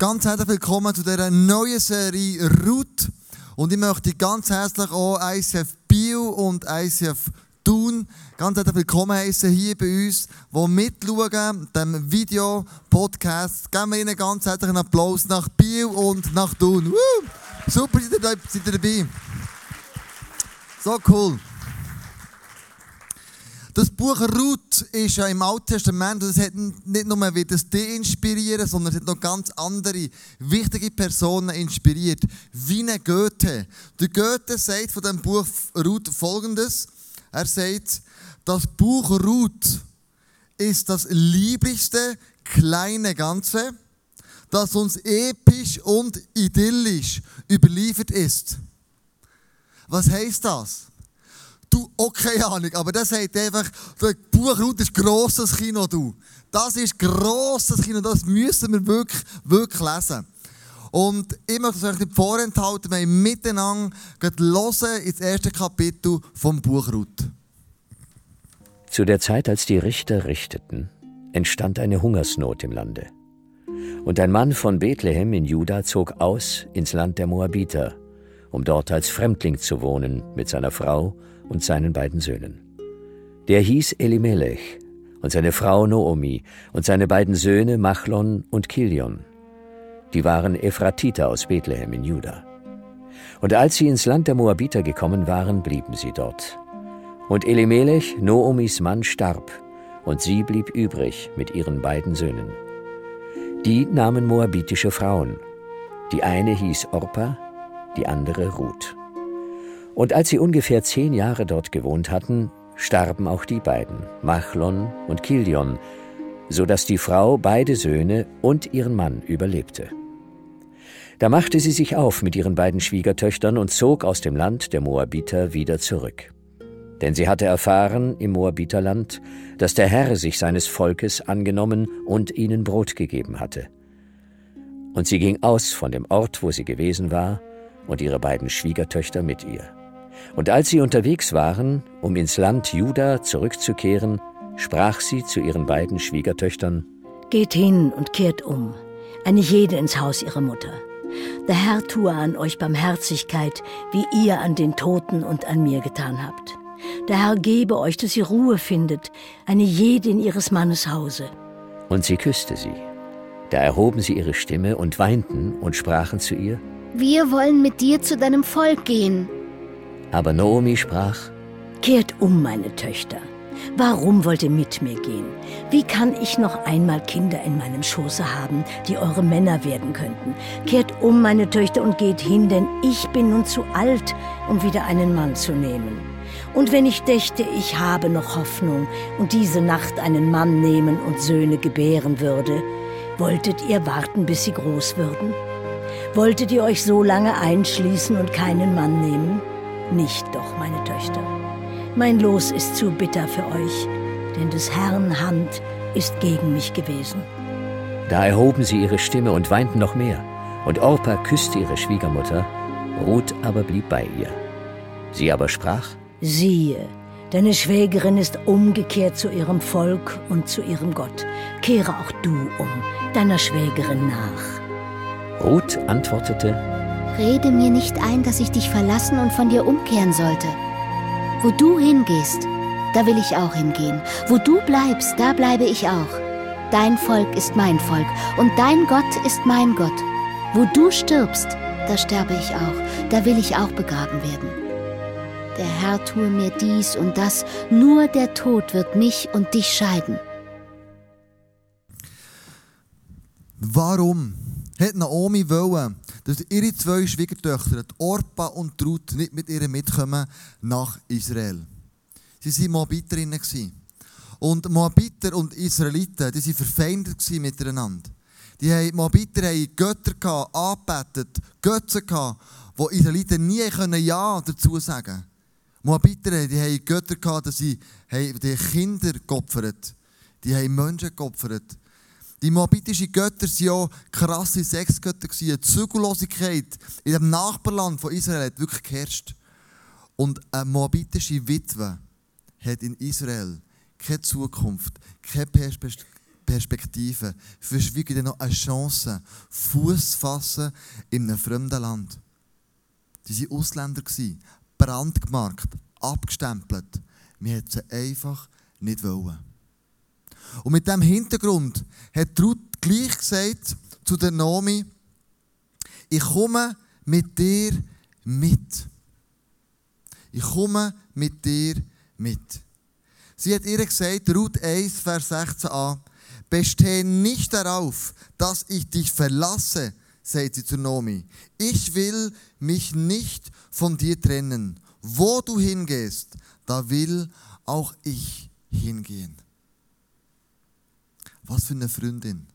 Ganz herzlich willkommen zu dieser neuen Serie Route. Und ich möchte ganz herzlich auch ICF Bio und ICF Thun ganz herzlich willkommen heißen hier bei uns, die mitschauen, dem Video-Podcast. Geben wir ihnen ganz herzlichen Applaus nach Bio und nach Thun. Woo! Super, seid ihr dabei. So cool. Das Buch Ruth ist ja im Alten Testament, und es hat nicht nur wie das die inspirieren, sondern es hat noch ganz andere wichtige Personen inspiriert. Wie eine Goethe. Der Goethe sagt von dem Buch Ruth folgendes. Er sagt, das Buch Ruth ist das lieblichste kleine Ganze, das uns episch und idyllisch überliefert ist. Was heißt das? Okay, Ahnung, aber das sagt einfach, der Buchraut ist grosses Kino, du. Das ist grosses Kino, das müssen wir wirklich, wirklich lesen. Und ich möchte es euch nicht vorenthalten, wir miteinander hören ins erste Kapitel vom Buch Ruth. Zu der Zeit, als die Richter richteten, entstand eine Hungersnot im Lande. Und ein Mann von Bethlehem in Juda zog aus ins Land der Moabiter, um dort als Fremdling zu wohnen mit seiner Frau und seinen beiden Söhnen. Der hieß Elimelech und seine Frau Noomi und seine beiden Söhne Machlon und Kilion. Die waren Ephratiter aus Bethlehem in Juda. Und als sie ins Land der Moabiter gekommen waren, blieben sie dort. Und Elimelech, Noomis Mann, starb, und sie blieb übrig mit ihren beiden Söhnen. Die nahmen moabitische Frauen. Die eine hieß Orpa, die andere Ruth. Und als sie ungefähr zehn Jahre dort gewohnt hatten, starben auch die beiden, Machlon und Kilion, so dass die Frau beide Söhne und ihren Mann überlebte. Da machte sie sich auf mit ihren beiden Schwiegertöchtern und zog aus dem Land der Moabiter wieder zurück. Denn sie hatte erfahren im Moabiterland, dass der Herr sich seines Volkes angenommen und ihnen Brot gegeben hatte. Und sie ging aus von dem Ort, wo sie gewesen war, und ihre beiden Schwiegertöchter mit ihr. Und als sie unterwegs waren, um ins Land Juda zurückzukehren, sprach sie zu ihren beiden Schwiegertöchtern, Geht hin und kehrt um, eine jede ins Haus ihrer Mutter. Der Herr tue an euch Barmherzigkeit, wie ihr an den Toten und an mir getan habt. Der Herr gebe euch, dass ihr Ruhe findet, eine jede in ihres Mannes Hause. Und sie küsste sie. Da erhoben sie ihre Stimme und weinten und sprachen zu ihr, Wir wollen mit dir zu deinem Volk gehen. Aber Naomi sprach, Kehrt um, meine Töchter. Warum wollt ihr mit mir gehen? Wie kann ich noch einmal Kinder in meinem Schoße haben, die eure Männer werden könnten? Kehrt um, meine Töchter, und geht hin, denn ich bin nun zu alt, um wieder einen Mann zu nehmen. Und wenn ich dächte, ich habe noch Hoffnung und diese Nacht einen Mann nehmen und Söhne gebären würde, wolltet ihr warten, bis sie groß würden? Wolltet ihr euch so lange einschließen und keinen Mann nehmen? Nicht doch, meine Töchter. Mein Los ist zu bitter für euch, denn des Herrn Hand ist gegen mich gewesen. Da erhoben sie ihre Stimme und weinten noch mehr. Und Orpa küsste ihre Schwiegermutter, Ruth aber blieb bei ihr. Sie aber sprach, Siehe, deine Schwägerin ist umgekehrt zu ihrem Volk und zu ihrem Gott. Kehre auch du um, deiner Schwägerin nach. Ruth antwortete, Rede mir nicht ein, dass ich dich verlassen und von dir umkehren sollte. Wo du hingehst, da will ich auch hingehen. Wo du bleibst, da bleibe ich auch. Dein Volk ist mein Volk und dein Gott ist mein Gott. Wo du stirbst, da sterbe ich auch, da will ich auch begraben werden. Der Herr tue mir dies und das, nur der Tod wird mich und dich scheiden. Warum hat Naomi wollen, dass ihre zwei Schwiegertöchter, die Orpa und die Ruth, nicht mit ihr mitkommen nach Israel? Sie waren Moabiterinnen. Und Moabiter und Israeliten, die waren verfeindet miteinander. Die haben, Moabiter haben Götter angebetet, Götze wo Israeliten nie können Ja dazu sagen konnten. Moabiter, die haben Götter gehabt, dass sie die Kinder geopfert Die haben Menschen geopfert. Die moabitischen Götter waren ja krasse Sexgötter. Die Zügellosigkeit in dem Nachbarland von Israel hat wirklich geherrscht. Und eine moabitische Witwe hat in Israel keine Zukunft, keine Perspektive. Verschwiegen dir noch eine Chance, Fuß fassen in einem fremden Land. Sie waren Ausländer, brandgemarkt, abgestempelt. Wir hätten sie einfach nicht wollen. Und mit diesem Hintergrund hat Ruth gleich gesagt zu der Nomi, ich komme mit dir mit. Ich komme mit dir mit. Sie hat ihr gesagt, Ruth 1, Vers 16a, bestehe nicht darauf, dass ich dich verlasse, sagt sie zu Nomi. Ich will mich nicht von dir trennen. Wo du hingehst, da will auch ich hingehen. Was für eine Freundin.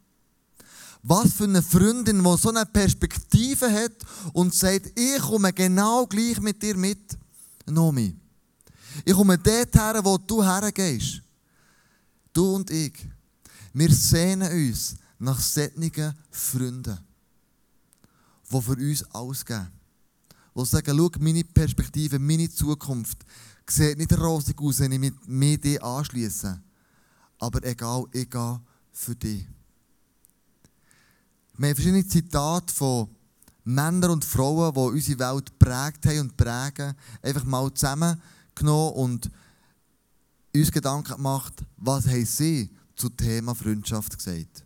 Was für eine Freundin, die so eine Perspektive hat und sagt, ich komme genau gleich mit dir mit, Nomi. Ich komme dort her, wo du hergehst. Du und ich. Wir sehnen uns nach solchen Freunden, die für uns alles. Die sagen, schau, meine Perspektive, meine Zukunft sieht nicht rosig aus, wenn ich mit mir dich anschließe. Aber egal, ich gehe für dich. Wir haben verschiedene Zitate von Männern und Frauen, die unsere Welt prägt haben und prägen, einfach mal zusammengenommen und uns Gedanken gemacht, was haben sie zum Thema Freundschaft gesagt.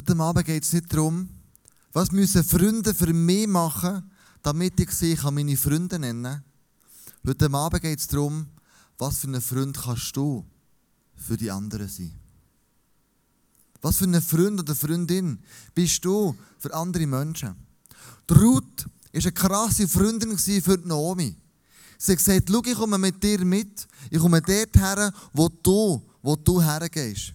Heute Abend geht es nicht darum, was müssen Freunde für mich machen, damit ich sie meine Freunde nennen kann. Heute Abend geht es darum, was für ein Freund kannst du für die anderen sein. Was für ein Freund oder Freundin bist du für andere Menschen? Die Ruth war eine krasse Freundin für Naomi. Sie hat gesagt, schau, ich komme mit dir mit. Ich komme dort her, wo du, wo du hergehst.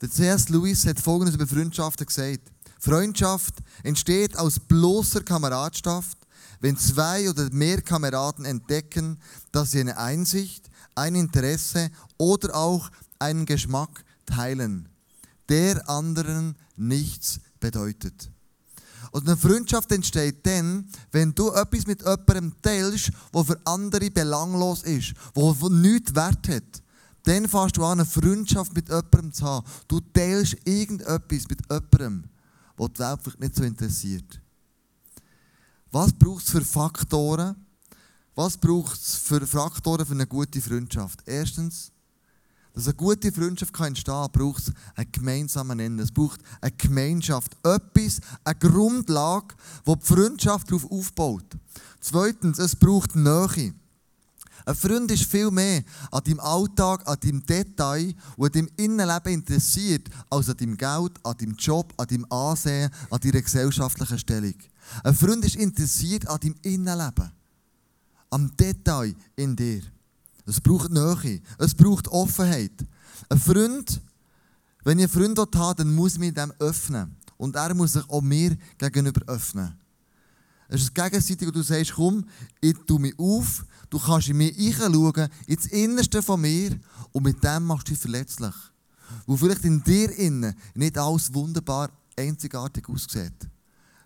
Der C.S. Lewis hat Folgendes über Freundschaften gesagt. Freundschaft entsteht aus bloßer Kameradschaft, wenn zwei oder mehr Kameraden entdecken, dass sie eine Einsicht, ein Interesse oder auch einen Geschmack teilen, der anderen nichts bedeutet. Und eine Freundschaft entsteht dann, wenn du etwas mit jemandem teilst, was für andere belanglos ist, was nichts wert hat. Dann fährst du an, eine Freundschaft mit jemandem zu haben. Du teilst irgendetwas mit jemandem, was die Welt vielleicht nicht so interessiert. Was braucht es für Faktoren? Was braucht es für Faktoren für eine gute Freundschaft? Erstens, dass eine gute Freundschaft kann entstehen kann, braucht es einen gemeinsamen Nenner. Es braucht eine Gemeinschaft. Etwas, eine Grundlage, wo die Freundschaft darauf aufbaut. Zweitens, es braucht Nähe. Ein Freund ist viel mehr an deinem Alltag, an deinem Detail und an deinem Innenleben interessiert, als an deinem Geld, an deinem Job, an deinem Ansehen, an deiner gesellschaftlichen Stellung. Ein Freund ist interessiert an deinem Innenleben. am Detail in dir. Es braucht Nähe, es braucht Offenheit. Ein Freund, wenn ich einen Freund habe, dann muss ich mich dem öffnen. Und er muss sich auch mir gegenüber öffnen. Es ist gegenseitig, wo du sagst, komm, ich tue mich auf, du kannst in mich hineinschauen, ins Innerste von mir und mit dem machst du dich verletzlich. Wo vielleicht in dir innen nicht alles wunderbar einzigartig aussieht.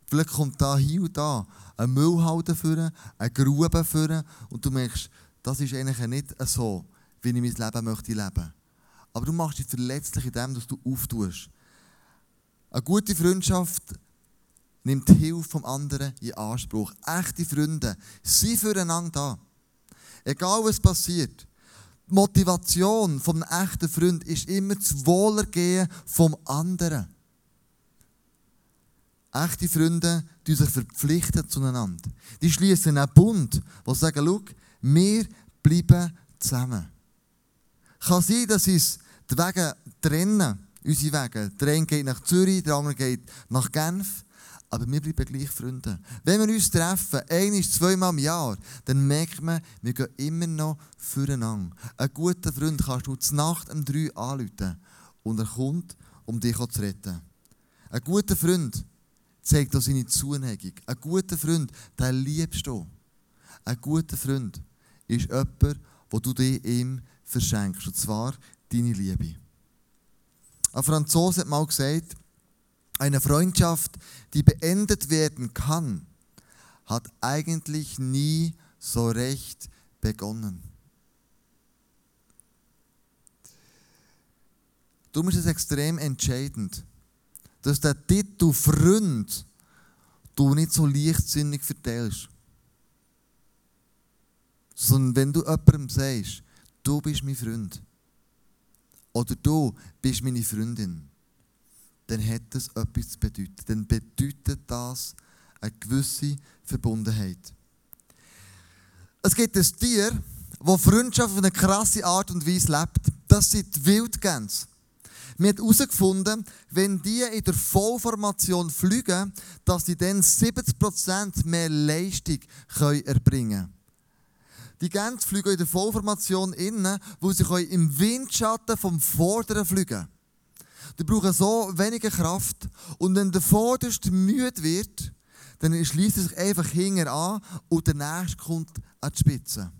Vielleicht kommt da hier und da ein Müllhalde führen, eine Grube führen und du merkst, das ist eigentlich nicht so, wie ich mein Leben möchte leben. Aber du machst dich verletzlich in dem, dass du auftust. Eine gute Freundschaft nimmt die Hilfe vom anderen in Anspruch. Echte Freunde sind füreinander da. Egal was passiert. Die Motivation vom echten Freund ist immer das Wohlergehen vom anderen. Echte Freunde die sich verpflichten zueinander. Die schließen einen Bund, die sagen, schau, wir bleiben zusammen. Kann sein, dass uns die Wege trennen, unsere Wege. Der eine geht nach Zürich, der andere geht nach Genf. Aber wir bleiben gleich Freunde. Wenn wir uns treffen, ein, zweimal im Jahr, dann merkt man, wir gehen immer noch füreinander. Ein guter Freund kannst du zur Nacht um drei anrufen und er kommt, um dich zu retten. Ein guter Freund zeigt auch seine Zuneigung. Ein guter Freund, den liebst du. Ein guter Freund ist jemand, wo du dir ihm verschenkst. Und zwar deine Liebe. Ein Franzose hat mal gesagt, eine Freundschaft, die beendet werden kann, hat eigentlich nie so recht begonnen. Darum ist es extrem entscheidend, dass der Titel Freund du nicht so leichtsinnig verteilst. Sondern wenn du jemandem sagst, du bist mein Freund oder du bist meine Freundin, dann hat das etwas zu bedeuten. Dann bedeutet das eine gewisse Verbundenheit. Es gibt ein Tier, das Freundschaft auf eine krasse Art und Weise lebt. Das sind die Wildgänse. Wir haben herausgefunden, wenn die in der Vollformation fliegen, dass sie dann 70% mehr Leistung erbringen können. Die Gänse fliegen in der Vollformation innen, wo sie im Windschatten vom Vorderen fliegen Die brauchen so weniger Kraft. Und wenn der Vorderste müde wird, dann schließt er sich einfach hinten an und der Nächste kommt an die Spitze.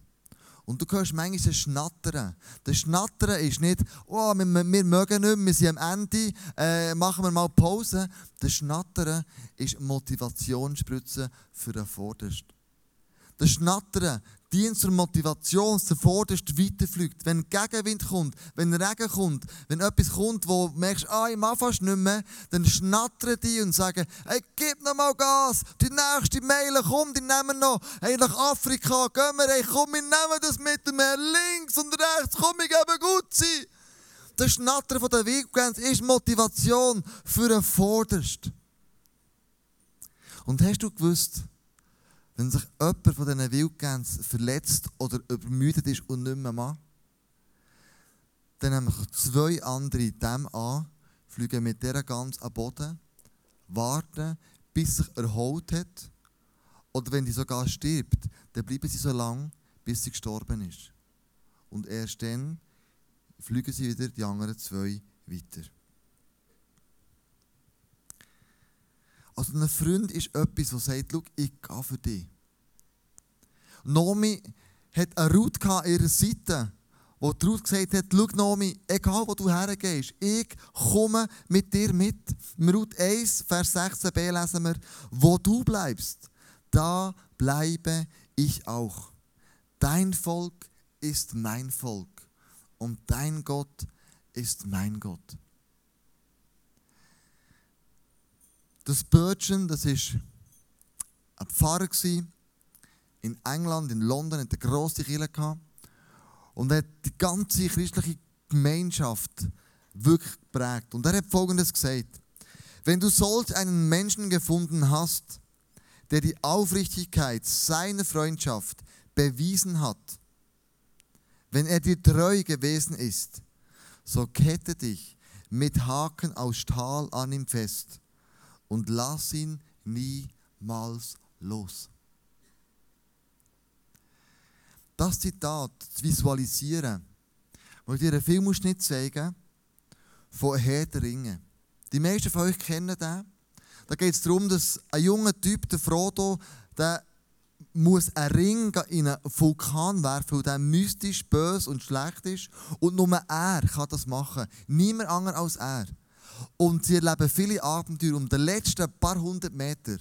Und du hörst manchmal ein Schnattern. Das Schnattern ist nicht, oh, wir, wir mögen nicht mehr, wir sind am Ende, äh, machen wir mal Pause. Das Schnattern ist Motivationsspritzen für den Vordersten. Das Schnattern dient zur Motivation, Vorderste weiterfliegt. Wenn Gegenwind kommt, wenn Regen kommt, wenn etwas kommt, wo du merkst, ah, ich mache fast nicht mehr, dann schnattern die und sagen, hey, gib noch mal Gas, die nächste Meile, komm, die nehmen noch, hey, nach Afrika, gehen wir, hey, komm, wir nehmen das Mittelmeer, links und rechts, komm, ich gebe gut sein. Das Schnattern von der Weggrenze ist Motivation für den Vordersten. Und hast du gewusst, wenn sich jemand von diesen Wildgänsen verletzt oder übermüdet ist und nicht mehr macht, dann nehmen zwei andere dem an, fliegen mit dieser Gans am Boden, warten, bis sich erholt hat. Oder wenn die sogar stirbt, dann bleiben sie so lange, bis sie gestorben ist. Und erst dann fliegen sie wieder die anderen zwei weiter. Also ein Freund ist etwas, das sagt, ich gehe für dich. Nomi hat eine Ruth an ihrer Seite, wo die Ruth gesagt hat, schau Nomi, egal wo du hergehst, ich komme mit dir mit. Im Ruth 1, Vers 16b lesen wir, wo du bleibst, da bleibe ich auch. Dein Volk ist mein Volk und dein Gott ist mein Gott. Das Bötchen, das war ein Pfarrer in England, in London, in der grossen Kirche gehabt. Und hat die ganze christliche Gemeinschaft wirklich geprägt. Und er hat Folgendes gesagt. Wenn du solch einen Menschen gefunden hast, der die Aufrichtigkeit seiner Freundschaft bewiesen hat, wenn er dir treu gewesen ist, so kette dich mit Haken aus Stahl an ihm fest und lass ihn niemals los. das Zitat zu visualisieren, wo ich dir einen Filmausschnitt zeigen von Herr der Ringe. Die meisten von euch kennen den. Da geht es darum, dass ein junger Typ, der Frodo, der muss einen Ring in einen Vulkan werfen, der mystisch, böse und schlecht ist. Und nur er kann das machen. Niemand anderes als er. Und sie erleben viele Abenteuer. Um die letzten paar hundert Meter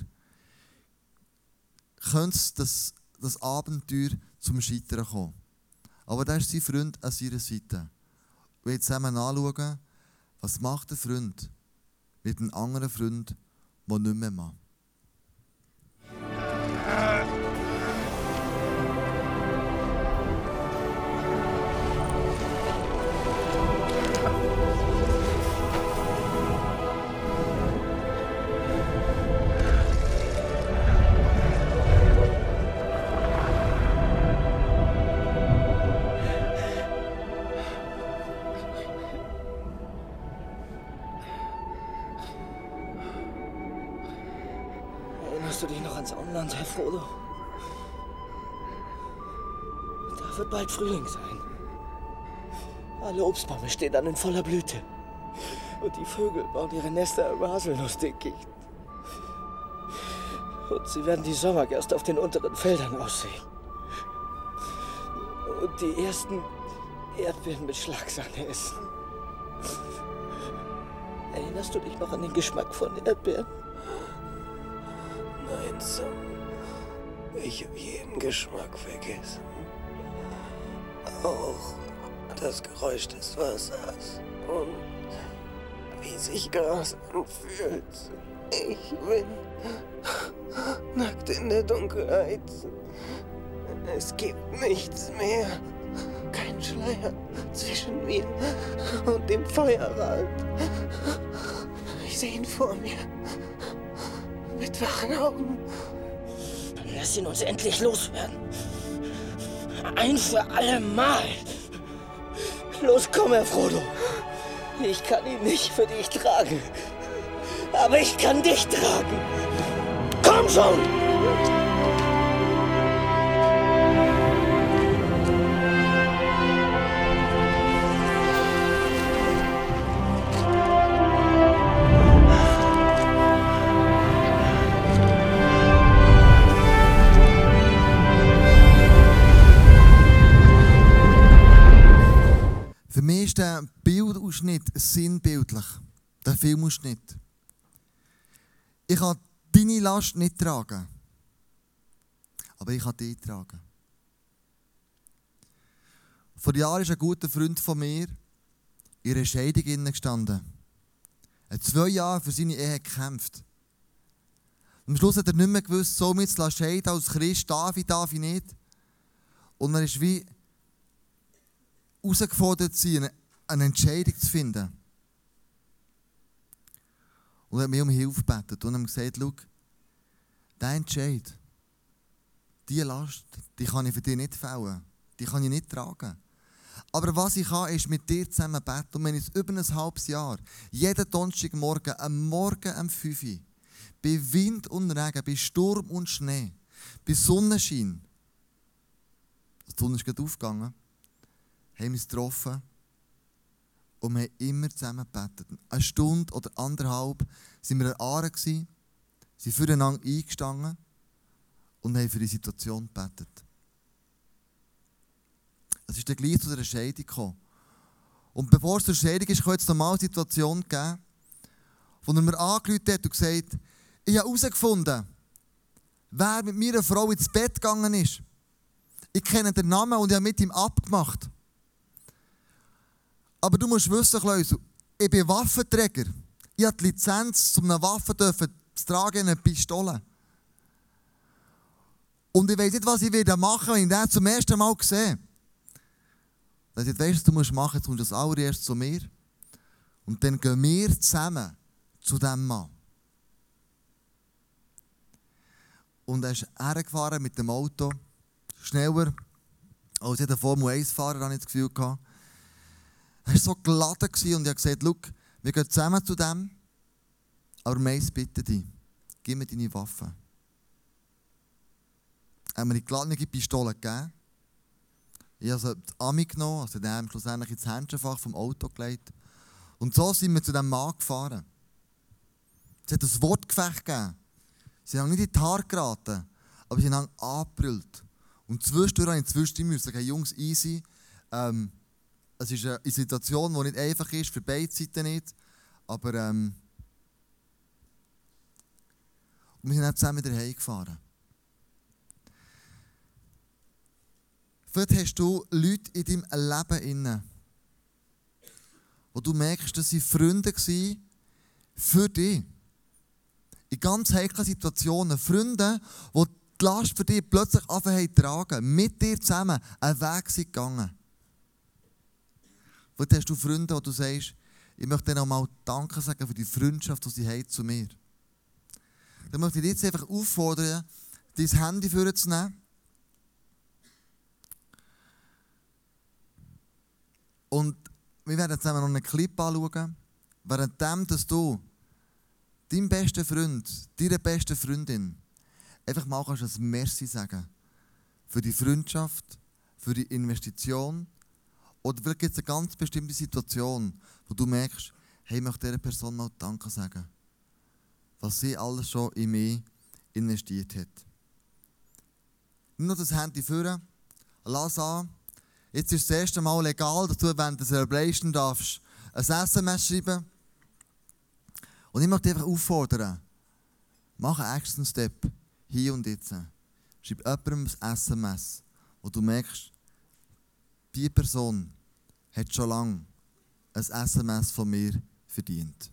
könnte das, das Abenteuer zum Scheitern kommen. Aber da ist sein Freund an seiner Seite. Wir zusammen anschauen, was macht der Freund mit einem anderen Freund, der nicht mehr macht. Frühling sein. Alle Obstbäume stehen dann in voller Blüte. Und die Vögel bauen ihre Nester im Haselnussdickicht. Und sie werden die Sommergerste auf den unteren Feldern aussehen. Und die ersten Erdbeeren mit Schlagsahne essen. Erinnerst du dich noch an den Geschmack von Erdbeeren? Nein, Sam. Ich habe jeden Geschmack vergessen. Auch das Geräusch des Wassers und wie sich Gras anfühlt. Ich bin nackt in der Dunkelheit. Es gibt nichts mehr. Kein Schleier zwischen mir und dem Feuerrad. Ich sehe ihn vor mir. Mit wachen Augen. Lass ihn uns endlich loswerden. Ein für alle Mal. Los, komm, Herr Frodo. Ich kann ihn nicht für dich tragen. Aber ich kann dich tragen. Komm schon! Sinnbildlich. Der Filmausschnitt. Ich kann deine Last nicht tragen. Aber ich kann die tragen. Vor Jahren ist ein guter Freund von mir in einer Scheidung gestanden. Er hat zwei Jahre für seine Ehe gekämpft. Am Schluss hat er nicht mehr gewusst, so mit zu scheiden als Christ, darf ich, darf ich nicht. Und er ist wie herausgefordert sein, eine Entscheidung zu finden. Und er hat mich um Hilfe gebeten und hat gesagt, schau, dein Entscheid, diese Last, die kann ich für dich nicht fällen. Die kann ich nicht tragen. Aber was ich kann, ist mit dir zusammen beten. Und wenn ich über ein halbes Jahr, jeden Donnerstagmorgen, am Morgen um 5 Uhr, bei Wind und Regen, bei Sturm und Schnee, bei Sonnenschein, die Sonne ist gerade aufgegangen, haben wir uns getroffen und wir haben immer zusammen gebetet. Eine Stunde oder anderthalb sind wir an Aare, sind füreinander eingestanden und haben für die Situation gebetet. Es ist dann gleich zu einer Scheidung gekommen. Und bevor es zur Scheidung ist, kann es eine Situation geben, wo er mir angerufen hat und gesagt ich habe herausgefunden, wer mit meiner Frau ins Bett gegangen ist. Ich kenne den Namen und ich habe mit ihm abgemacht. Aber du musst wissen, Klaus, ich bin Waffenträger. Ich habe die Lizenz, um eine Waffe zu tragen, eine Pistole. Und ich weiß nicht, was ich wieder machen wenn ich den zum ersten Mal sehe. Dann sagt, weißt du, was du musst machen, jetzt kommst du das zu mir. Und dann gehen wir zusammen zu diesem Mann. Und er ist hergefahren mit dem Auto, schneller als jeder Formel 1-Fahrer, habe ich das Gefühl gehabt. Er war so geladen und ich habe gesagt, wir gehen zusammen zu dem, aber meins bitte dich, gib mir deine Waffe. Er hat mir die geladene Pistole gegeben Ich habe das Ami genommen, also den schlussendlich ins Händchenfach vom Auto gelegt. Und so sind wir zu diesem Mann gefahren. Es hat ein Wortgefecht gegeben. Sie haben nicht in die Haare geraten, aber sie haben angebrüllt. Und zwischendurch habe ich zwischendurch müssen sagen, Jungs, easy. Ähm, es ist eine Situation, die nicht einfach ist, für beide Seiten nicht. Aber ähm, wir sind dann zusammen wieder heimgefahren. Vielleicht hast du Leute in deinem Leben inne, wo du merkst, dass sie Freunde waren für dich. In ganz heiklen Situationen. Freunde, die die Last für dich plötzlich anfangen tragen, mit dir zusammen einen Weg sind gegangen. Vielleicht hast du Freunde, wo du sagst, ich möchte dir nochmal Danke sagen für die Freundschaft, die sie haben zu mir. Dann möchte ich dich jetzt einfach auffordern, dein Handy vorzunehmen Und wir werden zusammen noch einen Clip anschauen, währenddem, dass du deinem besten Freund, deiner besten Freundin einfach mal kannst ein Merci sagen für die Freundschaft, für die Investition oder vielleicht gibt es eine ganz bestimmte Situation, wo du merkst, hey, ich möchte dieser Person mal Danke sagen, was sie alles schon in mich investiert hat. Nimm noch das Handy führen, lass an, Jetzt ist das erste Mal legal, dass du während der Celebration darfst ein SMS schreiben Und ich möchte dich einfach auffordern, mach einen Action Step hier und jetzt. Schreib jemandem ein SMS, wo du merkst, diese Person hat schon lange ein SMS von mir verdient.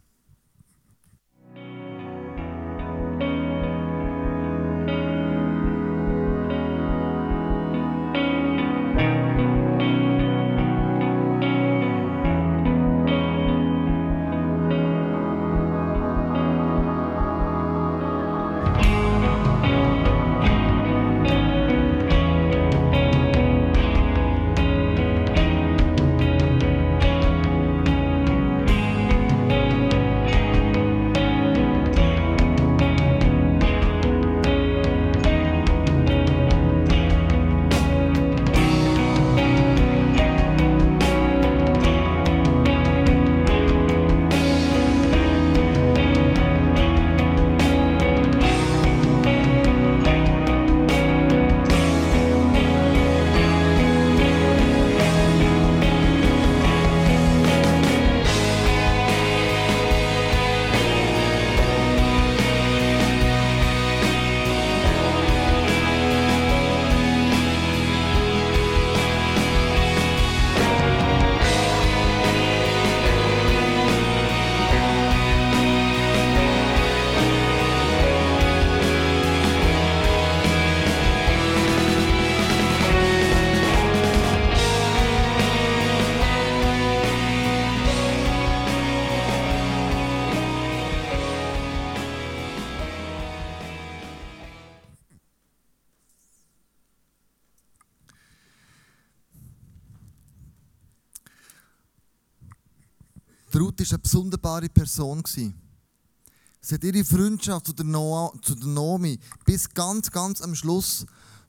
Ruth war eine besondere Person. Sie hat ihre Freundschaft zu der, Noah, zu der Nomi bis ganz, ganz am Schluss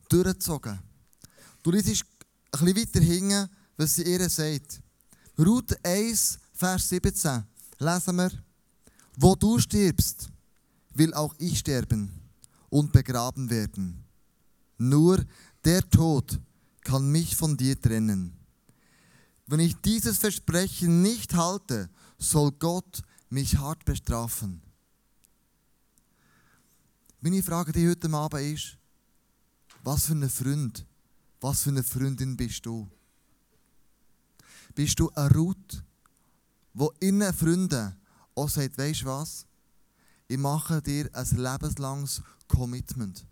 durchgezogen. Du liest ein bisschen weiter hinten, was sie ihr sagt. Ruth 1, Vers 17 lesen wir, wo du stirbst, will auch ich sterben und begraben werden. Nur der Tod kann mich von dir trennen. Wenn ich dieses Versprechen nicht halte, soll Gott mich hart bestrafen. Meine Frage die heute Abend ist, was für ein Freund, was für eine Freundin bist du? Bist du ein Ruth, wo innen Freunde auch sagt, weißt du was? Ich mache dir ein lebenslanges Commitment.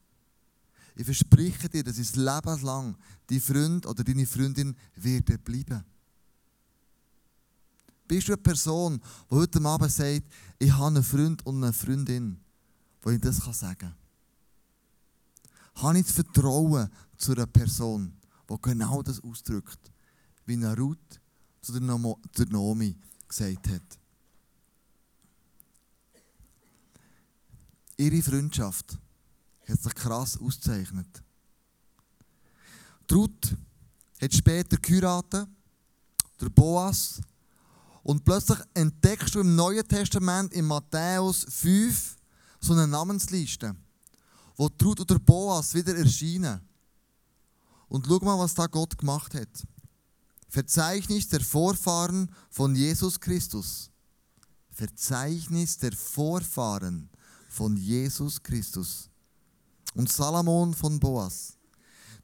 Ich verspreche dir, dass ich lebenslang dein Freund oder deine Freundin wird bleiben. Bist du eine Person, die heute Abend sagt, ich habe einen Freund und eine Freundin, wo ich das sagen kann? Habe ich das Vertrauen zu einer Person, die genau das ausdrückt, wie Ruth zu der Naomi gesagt hat? Ihre Freundschaft hat sich krass ausgezeichnet. Ruth hat später geheiratet, der Boas. Und plötzlich entdeckst du im Neuen Testament, in Matthäus 5, so eine Namensliste, wo Ruth oder Boas wieder erscheinen. Und schau mal, was da Gott gemacht hat. Verzeichnis der Vorfahren von Jesus Christus. Verzeichnis der Vorfahren von Jesus Christus. Und Salomon von Boas.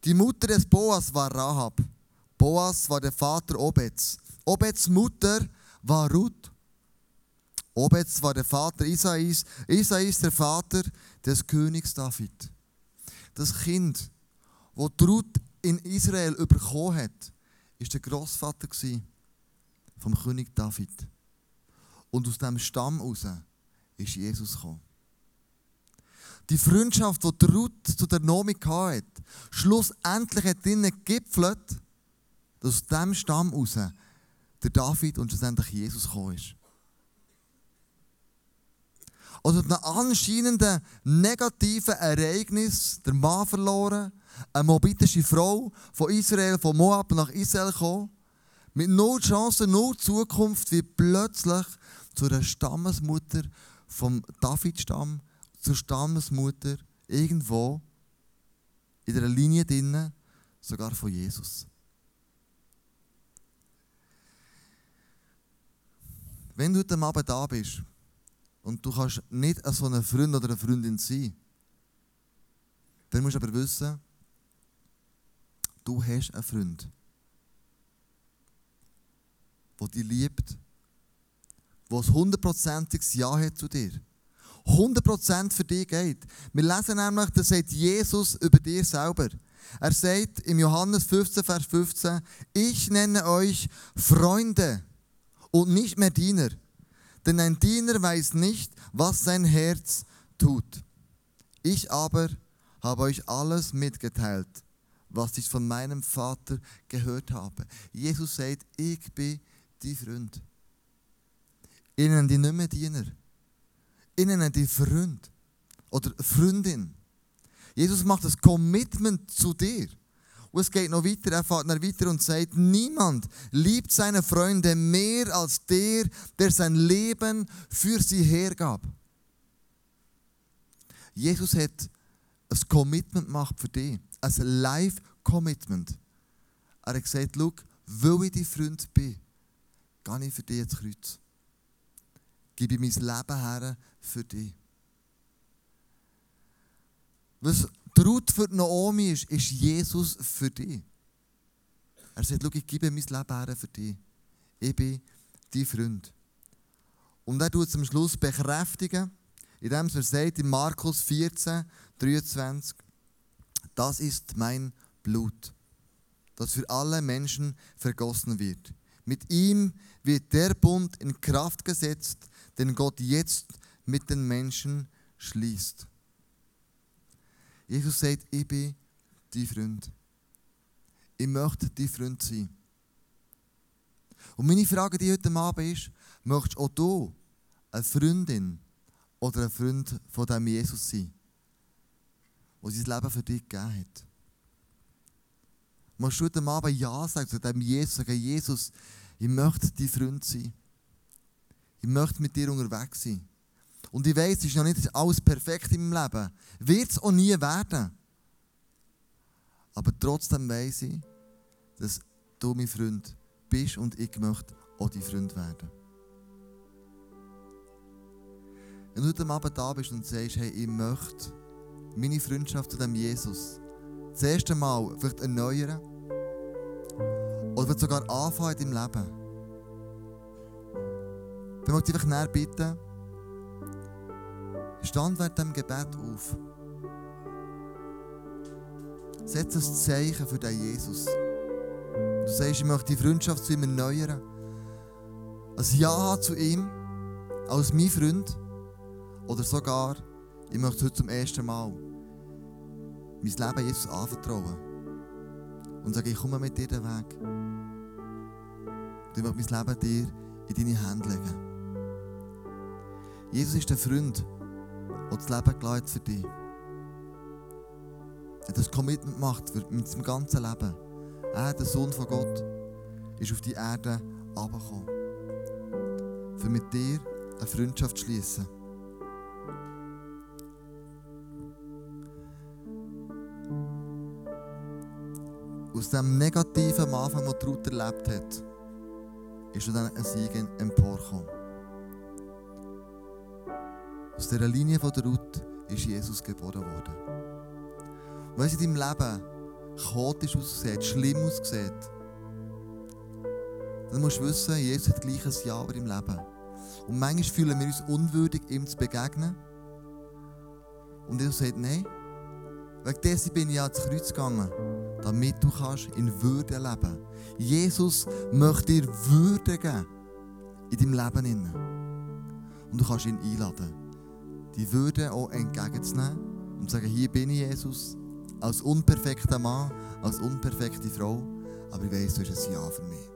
Die Mutter des Boas war Rahab. Boas war der Vater Obeds. Obeds Mutter war Ruth. Obeds war der Vater Isais. Isais der Vater des Königs David. Das Kind, wo Ruth in Israel bekommen hat, ist der Großvater vom König David. Und aus dem Stamm heraus ist Jesus gekommen. Die Freundschaft, die Ruth zu der Nomi hatte, schlussendlich hat drinnen gegipfelt, dass aus diesem Stamm heraus der David und schlussendlich Jesus gekommen ist. Also einem anscheinenden negativen Ereignis, der Mann verloren, eine moabitische Frau von Israel, von Moab nach Israel gekommen, mit null Chancen, null Zukunft, wie plötzlich zu einer Stammesmutter vom David-Stamm, zur Stammesmutter irgendwo in der Linie drinnen, sogar von Jesus. Wenn du heute Abend da bist und du kannst nicht so ein Freund oder eine Freundin sein, dann musst du aber wissen, du hast einen Freund, der dich liebt, der ein hundertprozentiges Ja hat zu dir. 100% für dich geht. Wir lesen nämlich, das sagt Jesus über dir selber. Er sagt im Johannes 15, Vers 15, ich nenne euch Freunde und nicht mehr Diener. Denn ein Diener weiß nicht, was sein Herz tut. Ich aber habe euch alles mitgeteilt, was ich von meinem Vater gehört habe. Jesus sagt, ich bin die Freund. Ihnen die nicht mehr Diener. Ihnen die Freund oder Freundin. Jesus macht das Commitment zu dir. Und es geht noch weiter, er fährt noch weiter und sagt, niemand liebt seine Freunde mehr als der, der sein Leben für sie hergab. Jesus hat ein Commitment gemacht für dich, ein Life-Commitment. Er hat gesagt, schau, weil ich dein Freund bin, gehe ich für dich ins Kreuz. Gebe ich mein Leben her für dich. Was die Ruth für Naomi ist, ist Jesus für dich. Er sagt, schau, ich gebe mein Leben für dich. Ich bin dein Freund. Und er tut es am Schluss bekräftigen, indem er sagt in Markus 14, 23, das ist mein Blut, das für alle Menschen vergossen wird. Mit ihm wird der Bund in Kraft gesetzt, den Gott jetzt mit den Menschen schließt. Jesus sagt, ich bin dein Freund. Ich möchte dein Freund sein. Und meine Frage die heute Abend ist, möchtest auch du eine Freundin oder ein Freund von dem Jesus sein, der sein Leben für dich gegeben hat? Möchtest du heute Abend Ja sagen zu dem Jesus, sagen, Jesus, ich möchte dein Freund sein. Ich möchte mit dir unterwegs sein. Und ich weiß, es ist noch nicht alles perfekt in meinem Leben. Wird es auch nie werden. Aber trotzdem weiß ich, dass du mein Freund bist und ich möchte auch dein Freund werden. Wenn du heute Abend da bist und sagst, hey, ich möchte meine Freundschaft zu dem Jesus das erste Mal vielleicht erneuern oder sogar anfangen in deinem Leben, dann möchte ich dich näher bitten, Stand während dem Gebet auf. Setz ein Zeichen für den Jesus. Du sagst, ich möchte die Freundschaft zu ihm erneuern. Ein Ja zu ihm als mein Freund. Oder sogar, ich möchte heute zum ersten Mal mein Leben Jesus anvertrauen. Und sage, ich komme mit dir den Weg. Ich möchte mein Leben dir in deine Hände legen. Jesus ist der Freund, der das Leben gelebt für dich. Er hat das Commitment gemacht mit seinem ganzen Leben. Er, der Sohn von Gott, ist auf die Erde herabgekommen. Für mit dir eine Freundschaft zu schließen. Aus dem Negativen Anfang, was Ruth erlebt hat, ist dann ein Sieg emporgekommen. Aus dieser Linie von der Ruth ist Jesus geboren worden. Und wenn es in deinem Leben chaotisch aussieht, schlimm aussieht, dann musst du wissen, Jesus hat gleich ein Ja über im Leben. Und manchmal fühlen wir uns unwürdig, ihm zu begegnen. Und Jesus sagt, nein, wegen dessen bin ich ans Kreuz gegangen, damit du kannst in Würde leben Jesus möchte dir Würde geben in deinem Leben. Und du kannst ihn einladen, die Würde auch entgegenzunehmen und zu sagen, hier bin ich Jesus, als unperfekter Mann, als unperfekte Frau, aber ich weiß, du hast ein Ja für mich.